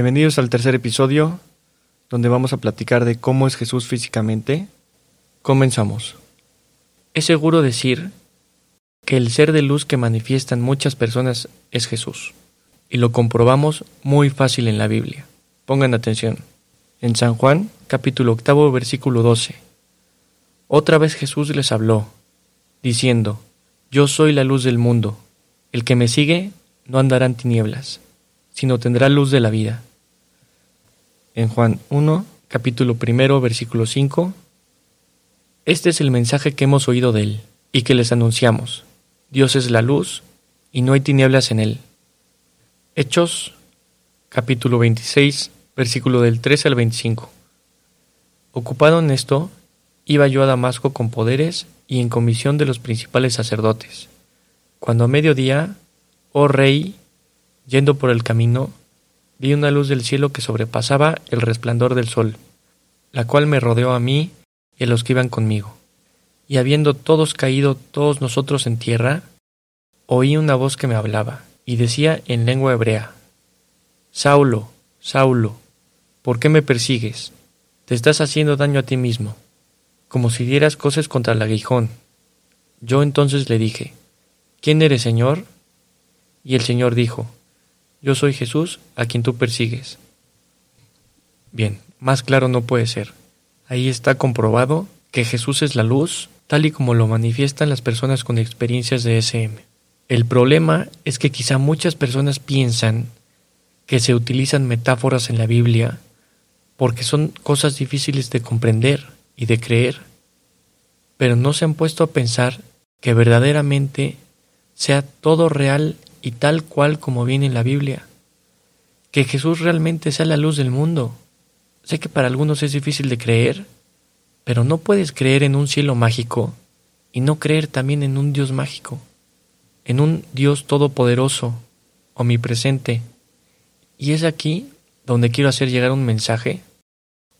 Bienvenidos al tercer episodio, donde vamos a platicar de cómo es Jesús físicamente. Comenzamos. Es seguro decir que el ser de luz que manifiestan muchas personas es Jesús, y lo comprobamos muy fácil en la Biblia. Pongan atención. En San Juan, capítulo octavo, versículo 12. Otra vez Jesús les habló, diciendo, Yo soy la luz del mundo, el que me sigue no andará en tinieblas sino tendrá luz de la vida. En Juan 1, capítulo primero, versículo 5, este es el mensaje que hemos oído de él y que les anunciamos. Dios es la luz y no hay tinieblas en él. Hechos, capítulo 26, versículo del 13 al 25. Ocupado en esto, iba yo a Damasco con poderes y en comisión de los principales sacerdotes. Cuando a mediodía, oh rey, Yendo por el camino, vi una luz del cielo que sobrepasaba el resplandor del sol, la cual me rodeó a mí y a los que iban conmigo. Y habiendo todos caído todos nosotros en tierra, oí una voz que me hablaba, y decía en lengua hebrea, Saulo, Saulo, ¿por qué me persigues? Te estás haciendo daño a ti mismo, como si dieras cosas contra el aguijón. Yo entonces le dije, ¿quién eres, Señor? Y el Señor dijo, yo soy Jesús a quien tú persigues. Bien, más claro no puede ser. Ahí está comprobado que Jesús es la luz, tal y como lo manifiestan las personas con experiencias de SM. El problema es que quizá muchas personas piensan que se utilizan metáforas en la Biblia porque son cosas difíciles de comprender y de creer, pero no se han puesto a pensar que verdaderamente sea todo real y tal cual como viene en la Biblia. Que Jesús realmente sea la luz del mundo. Sé que para algunos es difícil de creer, pero no puedes creer en un cielo mágico y no creer también en un Dios mágico, en un Dios todopoderoso, omnipresente. Y es aquí donde quiero hacer llegar un mensaje,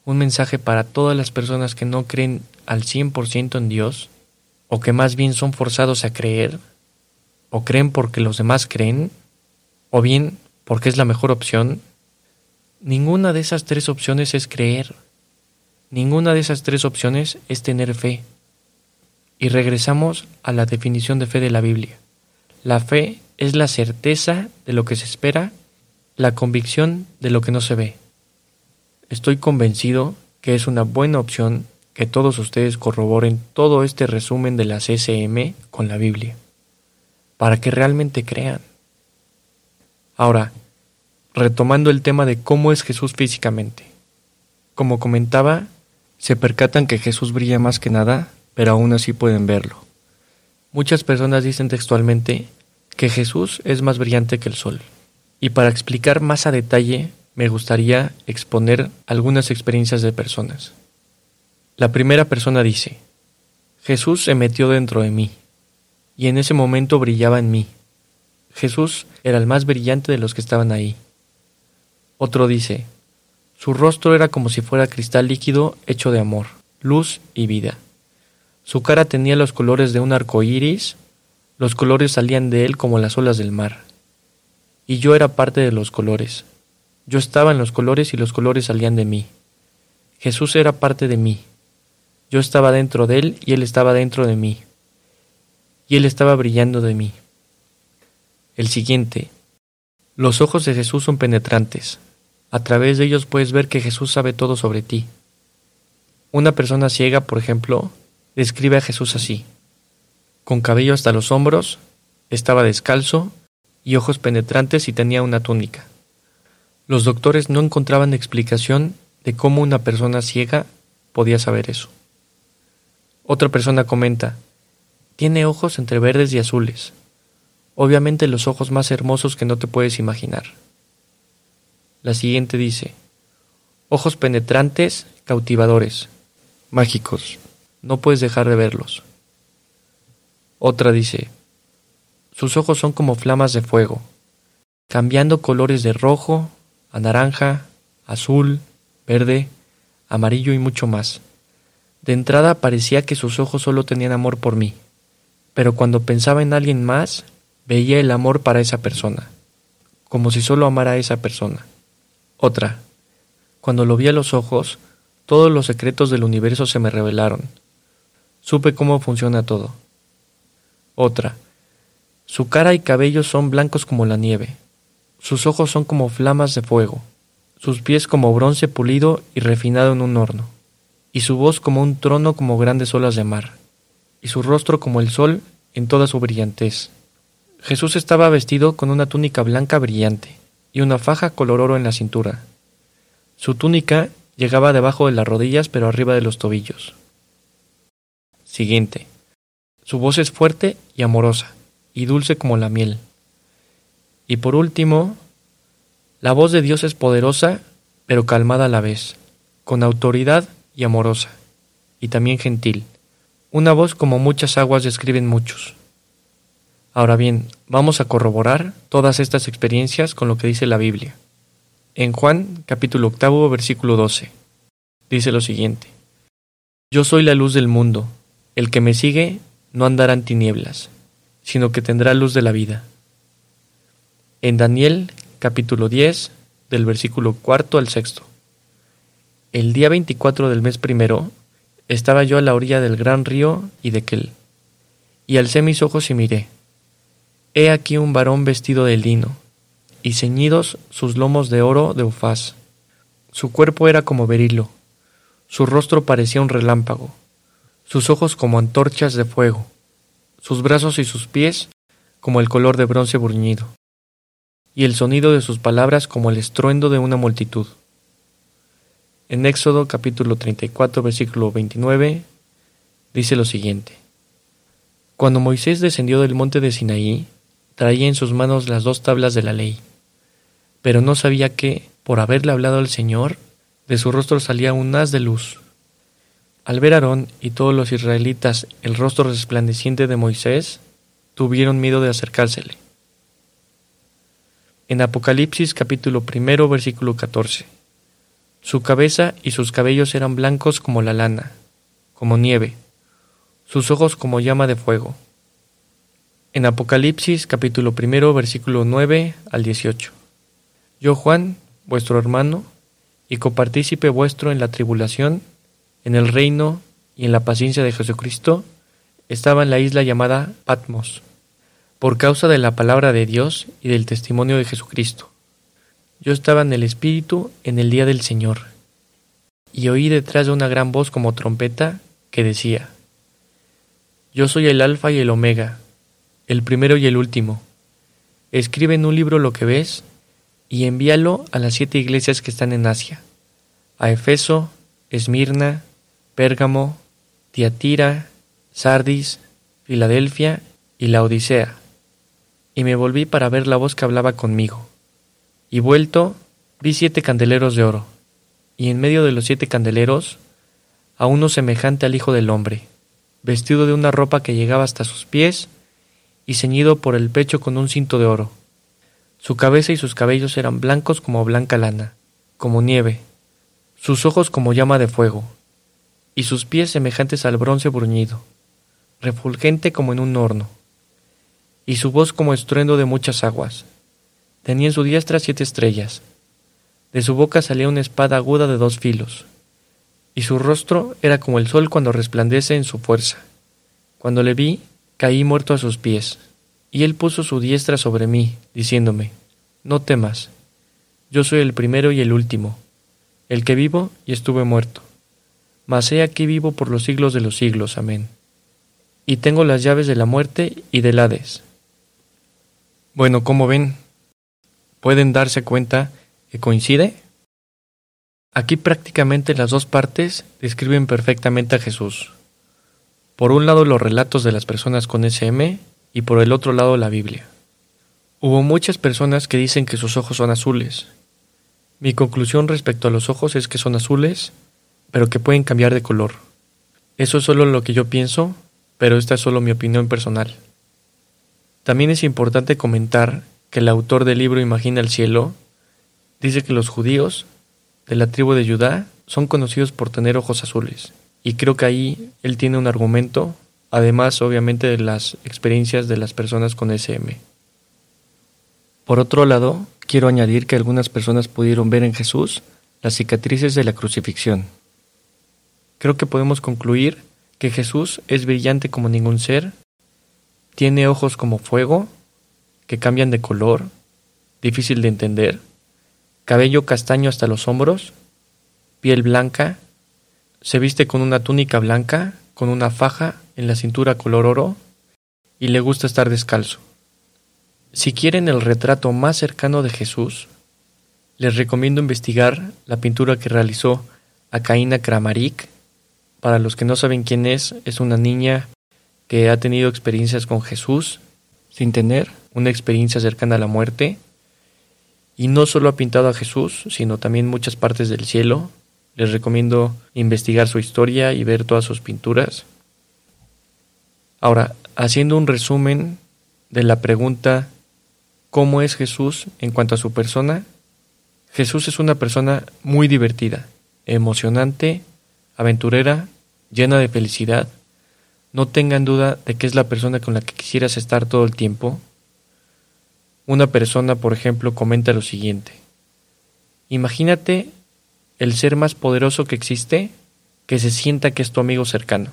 un mensaje para todas las personas que no creen al 100% en Dios, o que más bien son forzados a creer, o creen porque los demás creen, o bien porque es la mejor opción, ninguna de esas tres opciones es creer. Ninguna de esas tres opciones es tener fe. Y regresamos a la definición de fe de la Biblia. La fe es la certeza de lo que se espera, la convicción de lo que no se ve. Estoy convencido que es una buena opción que todos ustedes corroboren todo este resumen de la CCM con la Biblia para que realmente crean. Ahora, retomando el tema de cómo es Jesús físicamente. Como comentaba, se percatan que Jesús brilla más que nada, pero aún así pueden verlo. Muchas personas dicen textualmente que Jesús es más brillante que el sol. Y para explicar más a detalle, me gustaría exponer algunas experiencias de personas. La primera persona dice, Jesús se metió dentro de mí y en ese momento brillaba en mí. Jesús era el más brillante de los que estaban ahí. Otro dice, su rostro era como si fuera cristal líquido hecho de amor, luz y vida. Su cara tenía los colores de un arco iris, los colores salían de él como las olas del mar. Y yo era parte de los colores. Yo estaba en los colores y los colores salían de mí. Jesús era parte de mí. Yo estaba dentro de él y él estaba dentro de mí y él estaba brillando de mí. El siguiente. Los ojos de Jesús son penetrantes. A través de ellos puedes ver que Jesús sabe todo sobre ti. Una persona ciega, por ejemplo, describe a Jesús así. Con cabello hasta los hombros, estaba descalzo y ojos penetrantes y tenía una túnica. Los doctores no encontraban explicación de cómo una persona ciega podía saber eso. Otra persona comenta, tiene ojos entre verdes y azules. Obviamente los ojos más hermosos que no te puedes imaginar. La siguiente dice, ojos penetrantes, cautivadores, mágicos. No puedes dejar de verlos. Otra dice, sus ojos son como flamas de fuego, cambiando colores de rojo a naranja, azul, verde, amarillo y mucho más. De entrada parecía que sus ojos solo tenían amor por mí pero cuando pensaba en alguien más, veía el amor para esa persona, como si solo amara a esa persona. Otra. Cuando lo vi a los ojos, todos los secretos del universo se me revelaron. Supe cómo funciona todo. Otra. Su cara y cabello son blancos como la nieve. Sus ojos son como flamas de fuego. Sus pies como bronce pulido y refinado en un horno. Y su voz como un trono como grandes olas de mar. Y su rostro como el sol en toda su brillantez. Jesús estaba vestido con una túnica blanca brillante y una faja color oro en la cintura. Su túnica llegaba debajo de las rodillas pero arriba de los tobillos. Siguiente. Su voz es fuerte y amorosa, y dulce como la miel. Y por último, la voz de Dios es poderosa, pero calmada a la vez, con autoridad y amorosa, y también gentil. Una voz como muchas aguas describen muchos. Ahora bien, vamos a corroborar todas estas experiencias con lo que dice la Biblia. En Juan capítulo octavo versículo 12 dice lo siguiente. Yo soy la luz del mundo, el que me sigue no andará en tinieblas, sino que tendrá luz de la vida. En Daniel capítulo 10 del versículo cuarto al sexto. El día 24 del mes primero estaba yo a la orilla del gran río y de Kel, y alcé mis ojos y miré He aquí un varón vestido de lino, y ceñidos sus lomos de oro de ufaz. Su cuerpo era como berilo, su rostro parecía un relámpago, sus ojos como antorchas de fuego, sus brazos y sus pies como el color de bronce bruñido, y el sonido de sus palabras como el estruendo de una multitud. En Éxodo capítulo 34 versículo 29 dice lo siguiente. Cuando Moisés descendió del monte de Sinaí, traía en sus manos las dos tablas de la ley, pero no sabía que, por haberle hablado al Señor, de su rostro salía un haz de luz. Al ver Aarón y todos los israelitas el rostro resplandeciente de Moisés, tuvieron miedo de acercársele. En Apocalipsis capítulo primero versículo 14. Su cabeza y sus cabellos eran blancos como la lana, como nieve, sus ojos como llama de fuego en Apocalipsis capítulo primero versículo 9 al 18. Yo Juan, vuestro hermano, y copartícipe vuestro en la tribulación, en el reino y en la paciencia de Jesucristo, estaba en la isla llamada Patmos, por causa de la palabra de Dios y del testimonio de Jesucristo. Yo estaba en el Espíritu en el día del Señor, y oí detrás de una gran voz como trompeta que decía, Yo soy el Alfa y el Omega, el primero y el último. Escribe en un libro lo que ves y envíalo a las siete iglesias que están en Asia, a Efeso, Esmirna, Pérgamo, Tiatira, Sardis, Filadelfia y la Odisea. Y me volví para ver la voz que hablaba conmigo. Y vuelto, vi siete candeleros de oro, y en medio de los siete candeleros, a uno semejante al Hijo del Hombre, vestido de una ropa que llegaba hasta sus pies, y ceñido por el pecho con un cinto de oro. Su cabeza y sus cabellos eran blancos como blanca lana, como nieve, sus ojos como llama de fuego, y sus pies semejantes al bronce bruñido, refulgente como en un horno, y su voz como estruendo de muchas aguas. Tenía en su diestra siete estrellas, de su boca salía una espada aguda de dos filos, y su rostro era como el sol cuando resplandece en su fuerza. Cuando le vi, Caí muerto a sus pies, y él puso su diestra sobre mí, diciéndome, No temas, yo soy el primero y el último, el que vivo y estuve muerto. Mas he aquí vivo por los siglos de los siglos. Amén. Y tengo las llaves de la muerte y del Hades. Bueno, como ven, pueden darse cuenta que coincide. Aquí prácticamente las dos partes describen perfectamente a Jesús. Por un lado los relatos de las personas con SM y por el otro lado la Biblia. Hubo muchas personas que dicen que sus ojos son azules. Mi conclusión respecto a los ojos es que son azules, pero que pueden cambiar de color. Eso es solo lo que yo pienso, pero esta es solo mi opinión personal. También es importante comentar que el autor del libro Imagina el cielo dice que los judíos de la tribu de Judá son conocidos por tener ojos azules. Y creo que ahí él tiene un argumento, además obviamente de las experiencias de las personas con SM. Por otro lado, quiero añadir que algunas personas pudieron ver en Jesús las cicatrices de la crucifixión. Creo que podemos concluir que Jesús es brillante como ningún ser, tiene ojos como fuego, que cambian de color, difícil de entender, cabello castaño hasta los hombros, piel blanca, se viste con una túnica blanca, con una faja en la cintura color oro, y le gusta estar descalzo. Si quieren el retrato más cercano de Jesús, les recomiendo investigar la pintura que realizó Acaína Kramaric. Para los que no saben quién es, es una niña que ha tenido experiencias con Jesús sin tener una experiencia cercana a la muerte. Y no solo ha pintado a Jesús, sino también muchas partes del cielo. Les recomiendo investigar su historia y ver todas sus pinturas. Ahora, haciendo un resumen de la pregunta ¿cómo es Jesús en cuanto a su persona? Jesús es una persona muy divertida, emocionante, aventurera, llena de felicidad. No tengan duda de que es la persona con la que quisieras estar todo el tiempo. Una persona, por ejemplo, comenta lo siguiente. Imagínate el ser más poderoso que existe que se sienta que es tu amigo cercano.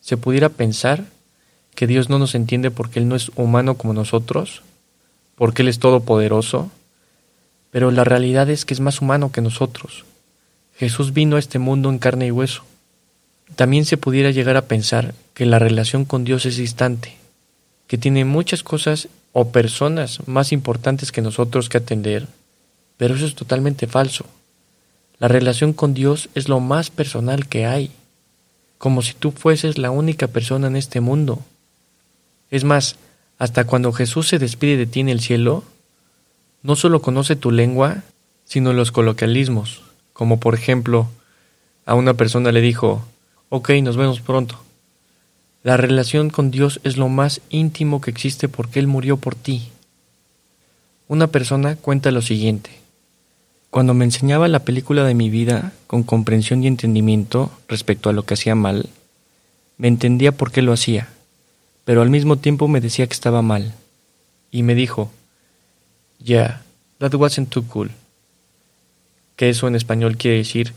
Se pudiera pensar que Dios no nos entiende porque Él no es humano como nosotros, porque Él es todopoderoso, pero la realidad es que es más humano que nosotros. Jesús vino a este mundo en carne y hueso. También se pudiera llegar a pensar que la relación con Dios es distante, que tiene muchas cosas o personas más importantes que nosotros que atender, pero eso es totalmente falso. La relación con Dios es lo más personal que hay, como si tú fueses la única persona en este mundo. Es más, hasta cuando Jesús se despide de ti en el cielo, no solo conoce tu lengua, sino los coloquialismos, como por ejemplo, a una persona le dijo, ok, nos vemos pronto. La relación con Dios es lo más íntimo que existe porque Él murió por ti. Una persona cuenta lo siguiente. Cuando me enseñaba la película de mi vida con comprensión y entendimiento respecto a lo que hacía mal, me entendía por qué lo hacía, pero al mismo tiempo me decía que estaba mal. Y me dijo, Yeah, that wasn't too cool. Que eso en español quiere decir,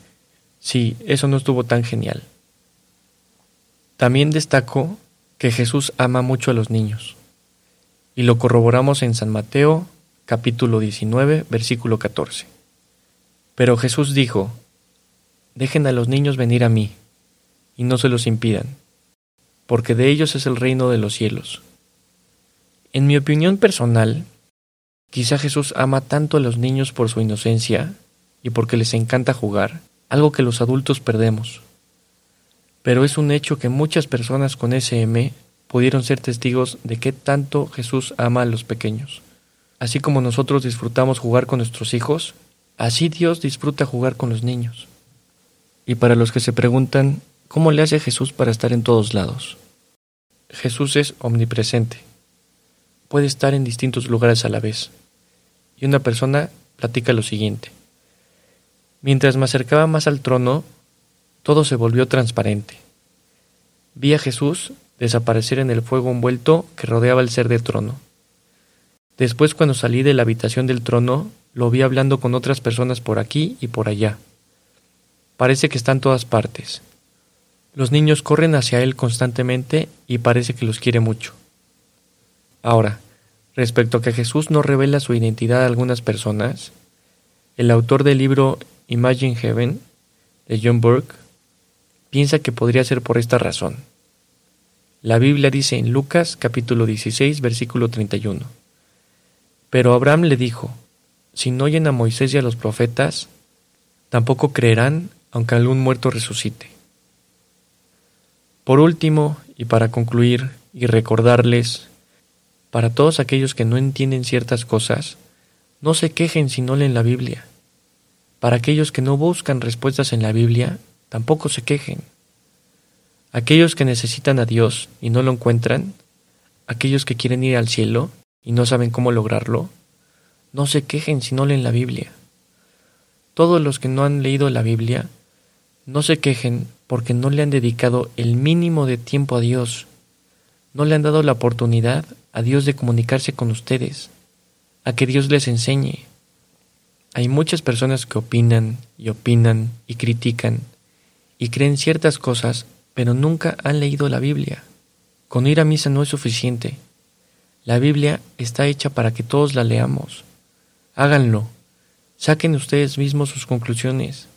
sí, eso no estuvo tan genial. También destaco que Jesús ama mucho a los niños. Y lo corroboramos en San Mateo, capítulo 19, versículo 14. Pero Jesús dijo, Dejen a los niños venir a mí, y no se los impidan, porque de ellos es el reino de los cielos. En mi opinión personal, Quizá Jesús ama tanto a los niños por su inocencia y porque les encanta jugar, algo que los adultos perdemos. Pero es un hecho que muchas personas con SM pudieron ser testigos de qué tanto Jesús ama a los pequeños. Así como nosotros disfrutamos jugar con nuestros hijos, así Dios disfruta jugar con los niños. Y para los que se preguntan, ¿cómo le hace Jesús para estar en todos lados? Jesús es omnipresente. Puede estar en distintos lugares a la vez y una persona platica lo siguiente. Mientras me acercaba más al trono, todo se volvió transparente. Vi a Jesús desaparecer en el fuego envuelto que rodeaba el ser del trono. Después, cuando salí de la habitación del trono, lo vi hablando con otras personas por aquí y por allá. Parece que está en todas partes. Los niños corren hacia él constantemente y parece que los quiere mucho. Ahora, Respecto a que Jesús no revela su identidad a algunas personas, el autor del libro Imagine Heaven, de John Burke, piensa que podría ser por esta razón. La Biblia dice en Lucas capítulo 16 versículo 31, Pero Abraham le dijo, si no oyen a Moisés y a los profetas, tampoco creerán aunque algún muerto resucite. Por último, y para concluir y recordarles para todos aquellos que no entienden ciertas cosas, no se quejen si no leen la Biblia. Para aquellos que no buscan respuestas en la Biblia, tampoco se quejen. Aquellos que necesitan a Dios y no lo encuentran, aquellos que quieren ir al cielo y no saben cómo lograrlo, no se quejen si no leen la Biblia. Todos los que no han leído la Biblia, no se quejen porque no le han dedicado el mínimo de tiempo a Dios, no le han dado la oportunidad a Dios de comunicarse con ustedes. a que Dios les enseñe. Hay muchas personas que opinan y opinan y critican y creen ciertas cosas, pero nunca han leído la Biblia. Con ir a misa no es suficiente. La Biblia está hecha para que todos la leamos. Háganlo. Saquen ustedes mismos sus conclusiones.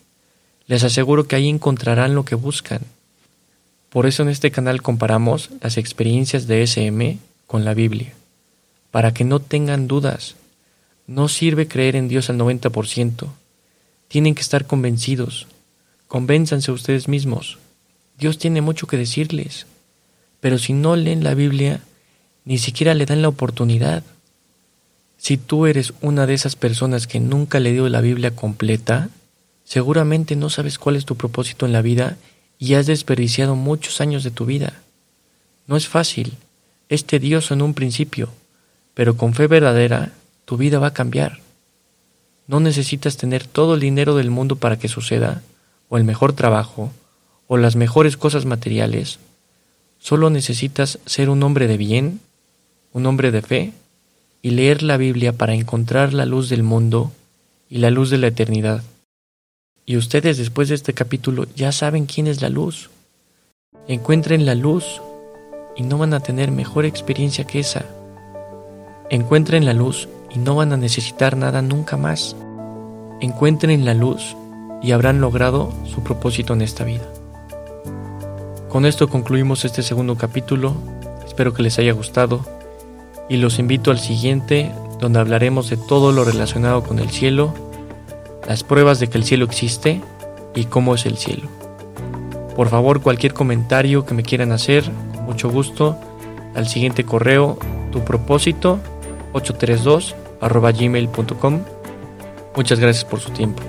Les aseguro que ahí encontrarán lo que buscan. Por eso en este canal comparamos las experiencias de SM con la Biblia, para que no tengan dudas. No sirve creer en Dios al 90%. Tienen que estar convencidos. Convénzanse ustedes mismos. Dios tiene mucho que decirles. Pero si no leen la Biblia, ni siquiera le dan la oportunidad. Si tú eres una de esas personas que nunca le dio la Biblia completa, seguramente no sabes cuál es tu propósito en la vida y has desperdiciado muchos años de tu vida. No es fácil, es tedioso en un principio, pero con fe verdadera tu vida va a cambiar. No necesitas tener todo el dinero del mundo para que suceda, o el mejor trabajo, o las mejores cosas materiales. Solo necesitas ser un hombre de bien, un hombre de fe, y leer la Biblia para encontrar la luz del mundo y la luz de la eternidad. Y ustedes después de este capítulo ya saben quién es la luz. Encuentren la luz y no van a tener mejor experiencia que esa. Encuentren la luz y no van a necesitar nada nunca más. Encuentren la luz y habrán logrado su propósito en esta vida. Con esto concluimos este segundo capítulo. Espero que les haya gustado y los invito al siguiente donde hablaremos de todo lo relacionado con el cielo, las pruebas de que el cielo existe y cómo es el cielo. Por favor, cualquier comentario que me quieran hacer, con mucho gusto, al siguiente correo, tu propósito 832 gmail.com. Muchas gracias por su tiempo.